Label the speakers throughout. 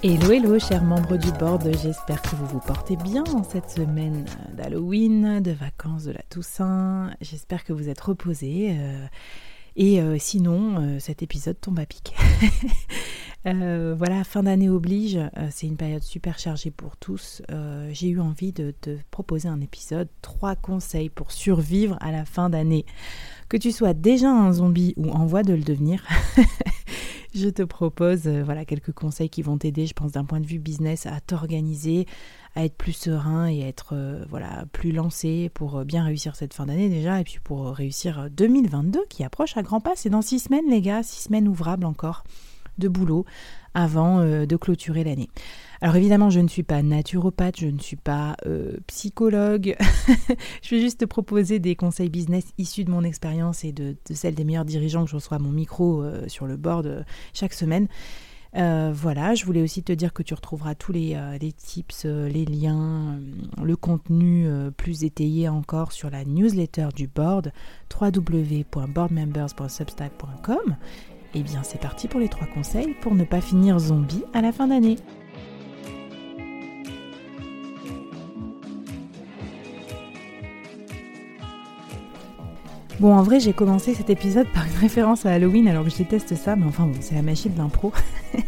Speaker 1: Hello, hello, chers membres du board, j'espère que vous vous portez bien en cette semaine d'Halloween, de vacances de la Toussaint. J'espère que vous êtes reposés. euh, et euh, sinon, euh, cet épisode tombe à pic. Voilà, fin d'année oblige, c'est une période super chargée pour tous. J'ai eu envie de te proposer un épisode, trois conseils pour survivre à la fin d'année. Que tu sois déjà un zombie ou en voie de le devenir, je te propose euh, voilà quelques conseils qui vont t'aider, je pense d'un point de vue business, à t'organiser, à être plus serein et à être euh, voilà plus lancé pour euh, bien réussir cette fin d'année déjà et puis pour réussir euh, 2022 qui approche à grands pas. C'est dans six semaines les gars, six semaines ouvrables encore de boulot avant de clôturer l'année. Alors évidemment, je ne suis pas naturopathe, je ne suis pas euh, psychologue. je vais juste te proposer des conseils business issus de mon expérience et de, celle des meilleurs dirigeants que je reçois à mon micro euh, sur le board euh, chaque semaine. Voilà, je voulais aussi te dire que tu retrouveras tous les, tips, les liens, le contenu plus étayé encore sur la newsletter du board www.boardmembers.substack.com. Et bien c'est parti pour les trois conseils pour ne pas finir zombie à la fin d'année. Bon, en vrai, j'ai commencé cet épisode par une référence à Halloween, alors que je déteste ça, mais enfin bon, c'est la magie de l'impro.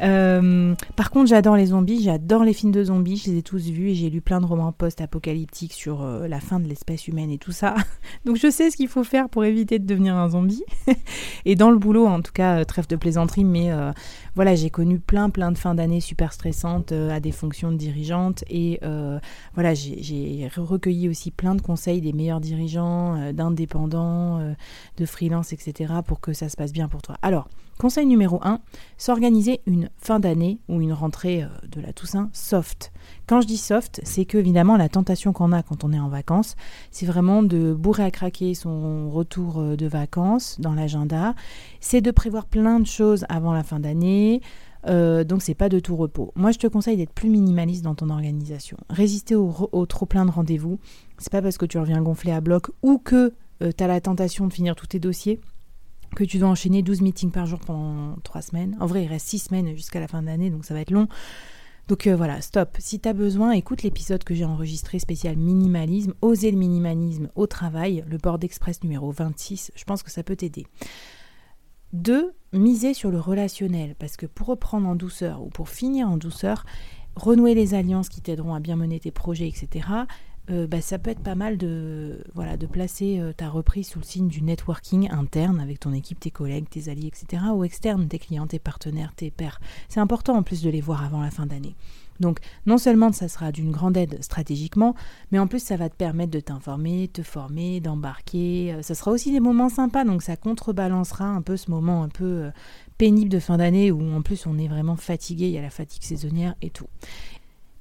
Speaker 1: Euh, par contre, j'adore les zombies, j'adore les films de zombies, je les ai tous vus et j'ai lu plein de romans post-apocalyptiques sur euh, la fin de l'espèce humaine et tout ça. Donc je sais ce qu'il faut faire pour éviter de devenir un zombie. et dans le boulot, en tout cas, euh, trêve de plaisanterie, mais voilà, j'ai connu plein plein de fins d'année super stressantes à des fonctions de dirigeante et voilà, j'ai- recueilli aussi plein de conseils des meilleurs dirigeants, d'indépendants, de freelance, etc. pour que ça se passe bien pour toi. Alors, conseil numéro 1, s'organiser une fin d'année ou une rentrée euh, de la Toussaint soft. Quand je dis soft, c'est que évidemment la tentation qu'on a quand on est en vacances, c'est vraiment de bourrer à craquer son retour euh, de vacances dans l'agenda, c'est de prévoir plein de choses avant la fin d'année. euh, donc c'est pas de tout repos. Moi je te conseille d'être plus minimaliste dans ton organisation. Résister au, trop plein de rendez-vous. C'est pas parce que tu reviens gonflé à bloc ou que tu as la tentation de finir tous tes dossiers que tu dois enchaîner 12 meetings par jour pendant 3 semaines. En vrai, il reste 6 semaines jusqu'à la fin de l'année, donc ça va être long. Donc euh, voilà, stop. Si tu as besoin, écoute l'épisode que j'ai enregistré spécial minimalisme, oser le minimalisme au travail, le board express numéro 26, je pense que ça peut t'aider. 2. Miser sur le relationnel, parce que pour reprendre en douceur ou pour finir en douceur, renouer les alliances qui t'aideront à bien mener tes projets, etc., euh, bah, ça peut être pas mal de, voilà, de placer euh, ta reprise sous le signe du networking interne avec ton équipe, tes collègues, tes alliés, etc., ou externe, tes clients, tes partenaires, tes pairs. C'est important en plus de les voir avant la fin d'année. Donc non seulement ça sera d'une grande aide stratégiquement, mais en plus ça va te permettre de t'informer, te former, d'embarquer. Euh, Ça sera aussi des moments sympas, donc ça contrebalancera un peu ce moment un peu pénible de fin d'année où en plus on est vraiment fatigué, il y a la fatigue saisonnière et tout.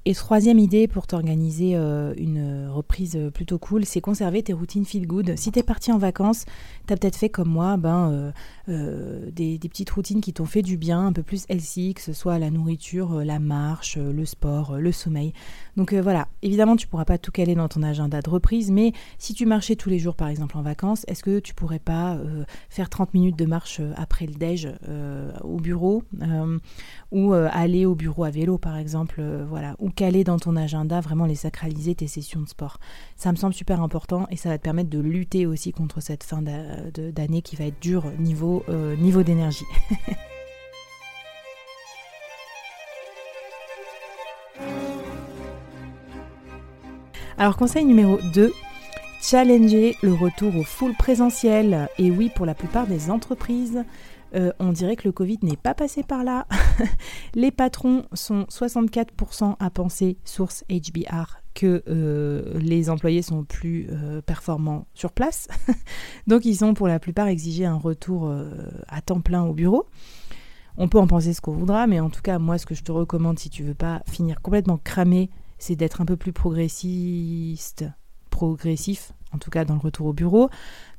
Speaker 1: Et troisième idée pour t'organiser euh, une reprise euh, plutôt cool, c'est conserver tes routines feel good. Si t'es parti en vacances, t'as peut-être fait comme moi, ben euh, des, petites routines qui t'ont fait du bien, un peu plus healthy, que ce soit la nourriture, la marche, le sport, le sommeil. Donc voilà, évidemment tu pourras pas tout caler dans ton agenda de reprise, mais si tu marchais tous les jours par exemple en vacances, est-ce que tu pourrais pas faire 30 minutes de marche après le déj au bureau ou aller au bureau à vélo par exemple, voilà, caler dans ton agenda vraiment les sacraliser tes sessions de sport. Ça me semble super important et ça va te permettre de lutter aussi contre cette fin d'année qui va être dure niveau, euh, niveau d'énergie. Alors conseil numéro 2, challenger le retour au full présentiel. Et oui, pour la plupart des entreprises, euh, on dirait que le Covid n'est pas passé par là. Les patrons sont 64% à penser, source HBR, que euh, les employés sont plus euh, performants sur place. Donc ils ont pour la plupart exigé un retour à temps plein au bureau. On peut en penser ce qu'on voudra, mais en tout cas, moi, ce que je te recommande si tu veux pas finir complètement cramé, c'est d'être un peu plus progressiste, progressif, en tout cas dans le retour au bureau.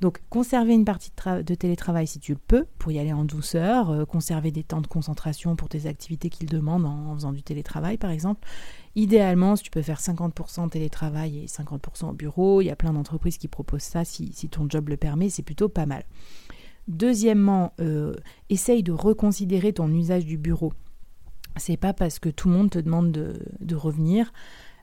Speaker 1: Donc, conserver une partie de, tra- de télétravail si tu le peux, pour y aller en douceur, euh, conserver des temps de concentration pour tes activités qu'ils demandent en, faisant du télétravail, par exemple. Idéalement, si tu peux faire 50% télétravail et 50% au bureau, il y a plein d'entreprises qui proposent ça si, si ton job le permet, c'est plutôt pas mal. Deuxièmement, euh, essaye de reconsidérer ton usage du bureau. C'est pas parce que tout le monde te demande de, revenir,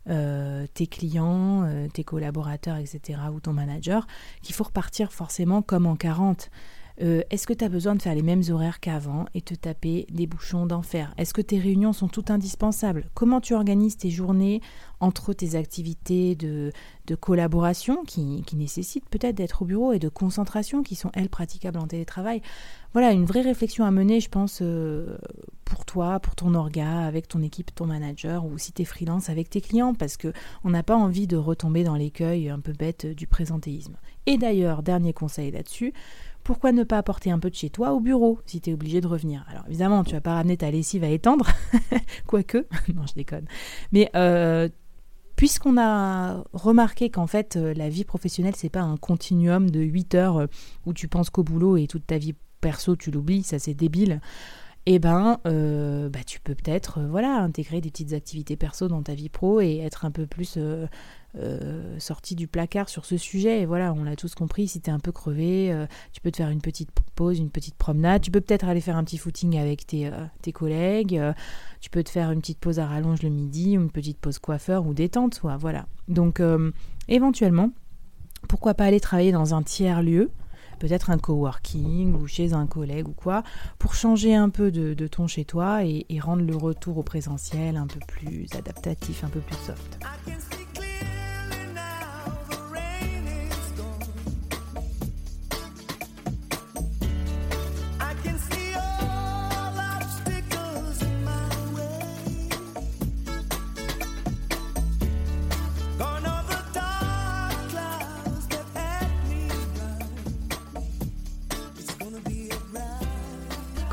Speaker 1: euh, tes clients, euh, tes collaborateurs, etc., ou ton manager, qu'il faut repartir forcément comme en 40. Euh, est-ce que tu as besoin de faire les mêmes horaires qu'avant et te taper des bouchons d'enfer? Est-ce que tes réunions sont toutes indispensables? Comment tu organises tes journées entre tes activités de, collaboration qui, nécessitent peut-être d'être au bureau et de concentration qui sont, elles, praticables en télétravail? Voilà, une vraie réflexion à mener, je pense, euh, pour toi, pour ton orga, avec ton équipe, ton manager, ou si tu es freelance avec tes clients, parce qu'on n'a pas envie de retomber dans l'écueil un peu bête du présentéisme. Et d'ailleurs, dernier conseil là-dessus, pourquoi ne pas apporter un peu de chez toi au bureau si tu es obligé de revenir? Alors évidemment, tu vas pas ramener ta lessive à étendre, quoique, non je déconne. Mais euh, puisqu'on a remarqué qu'en fait euh, la vie professionnelle c'est pas un continuum de 8 heures euh, où tu penses qu'au boulot et toute ta vie perso tu l'oublies, ça c'est débile. Eh ben, bah, tu peux peut-être voilà intégrer des petites activités perso dans ta vie pro et être un peu plus euh, sorti du placard sur ce sujet. Et voilà, on l'a tous compris, si tu es un peu crevé, euh, tu peux te faire une petite pause, une petite promenade. Tu peux peut-être aller faire un petit footing avec tes, euh, collègues. tu peux te faire une petite pause à rallonge le midi, ou une petite pause coiffeur ou détente. Voilà. Donc, éventuellement, pourquoi pas aller travailler dans un tiers lieu peut-être un coworking ou chez un collègue ou quoi, pour changer un peu de, ton chez toi et rendre le retour au présentiel un peu plus adaptatif, un peu plus soft.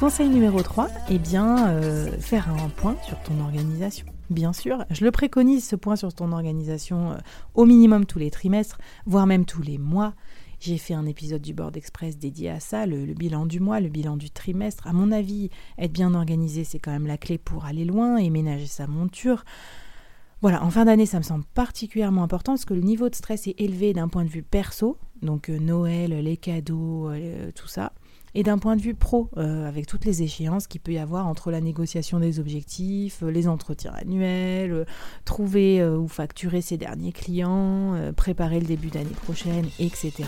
Speaker 1: Conseil numéro 3, eh bien, euh, faire un point sur ton organisation. Bien sûr, je le préconise, ce point sur ton organisation, euh, au minimum tous les trimestres, voire même tous les mois. J'ai fait un épisode du Board Express dédié à ça, le, bilan du mois, le bilan du trimestre. À mon avis, être bien organisé, c'est quand même la clé pour aller loin et ménager sa monture. Voilà, en fin d'année, ça me semble particulièrement important parce que le niveau de stress est élevé d'un point de vue perso, donc euh, Noël, les cadeaux, tout ça et d'un point de vue pro, euh, avec toutes les échéances qu'il peut y avoir entre la négociation des objectifs, euh, les entretiens annuels, euh, trouver ou facturer ses derniers clients, préparer le début d'année prochaine, etc.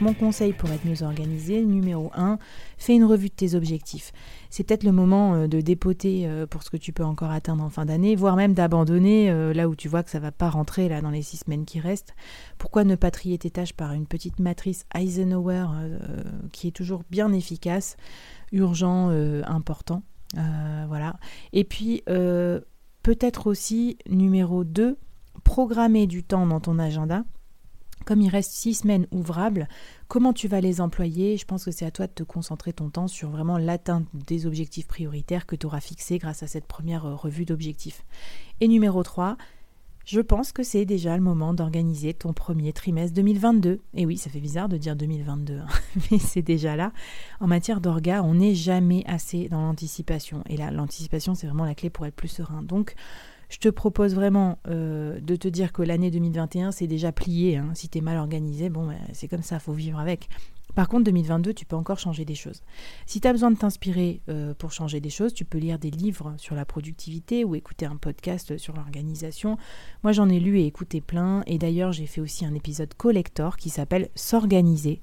Speaker 1: mon conseil pour être mieux organisé, numéro 1, fais une revue de tes objectifs. C'est peut-être le moment euh, de dépoter euh, pour ce que tu peux encore atteindre en fin d'année, voire même d'abandonner euh, là où tu vois que ça va pas rentrer dans les six semaines qui restent. Pourquoi ne pas trier tes tâches par une petite matrice Eisenhower qui est toujours bien efficace, urgent, important. voilà. Et puis peut-être aussi numéro 2, programmer du temps dans ton agenda comme il reste six semaines ouvrables, comment tu vas les employer? Je pense que c'est à toi de te concentrer ton temps sur vraiment l'atteinte des objectifs prioritaires que tu auras fixés grâce à cette première euh, revue d'objectifs. Et numéro 3, je pense que c'est déjà le moment d'organiser ton premier trimestre 2022. Et oui, ça fait bizarre de dire 2022, hein, mais c'est déjà là. En matière d'orga, on n'est jamais assez dans l'anticipation. Et là, l'anticipation, c'est vraiment la clé pour être plus serein. Donc, je te propose vraiment euh, de te dire que l'année 2021, c'est déjà plié. Hein. Si tu mal organisé, bon, ben, c'est comme ça, faut vivre avec. Par contre, 2022, tu peux encore changer des choses. Si tu as besoin de t'inspirer euh, pour changer des choses, tu peux lire des livres sur la productivité ou écouter un podcast sur l'organisation. Moi, j'en ai lu et écouté plein. Et d'ailleurs, j'ai fait aussi un épisode collector qui s'appelle S'organiser.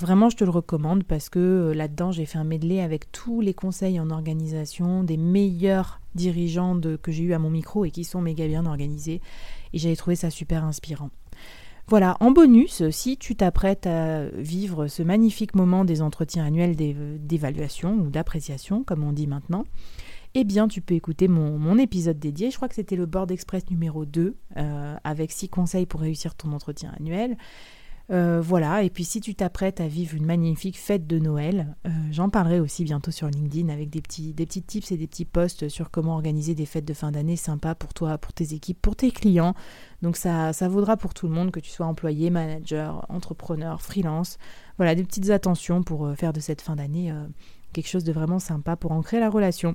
Speaker 1: Vraiment, je te le recommande parce que euh, là-dedans, j'ai fait un medley avec tous les conseils en organisation des meilleurs dirigeants que j'ai eu à mon micro et qui sont méga bien organisés. Et j'avais trouvé ça super inspirant. Voilà, en bonus, si tu t'apprêtes à vivre ce magnifique moment des entretiens annuels d'évaluation ou d'appréciation, comme on dit maintenant, eh bien, tu peux écouter mon, épisode dédié. Je crois que c'était le Board Express numéro 2, euh, avec 6 conseils pour réussir ton entretien annuel. Euh, voilà, et puis si tu t'apprêtes à vivre une magnifique fête de Noël, euh, j'en parlerai aussi bientôt sur LinkedIn avec des petits, tips et des petits posts sur comment organiser des fêtes de fin d'année sympas pour toi, pour tes équipes, pour tes clients. Donc ça, ça vaudra pour tout le monde, que tu sois employé, manager, entrepreneur, freelance. Voilà, des petites attentions pour euh, faire de cette fin d'année quelque chose de vraiment sympa pour ancrer la relation.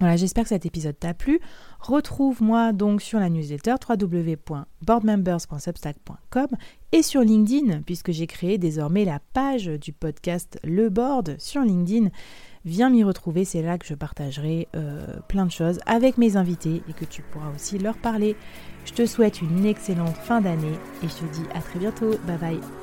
Speaker 1: Voilà, j'espère que cet épisode t'a plu. Retrouve-moi donc sur la newsletter www.boardmembers.substack.com et sur LinkedIn, puisque j'ai créé désormais la page du podcast Le Board sur LinkedIn. Viens m'y retrouver, c'est là que je partagerai euh, plein de choses avec mes invités et que tu pourras aussi leur parler. Je te souhaite une excellente fin d'année et je te dis à très bientôt. Bye bye.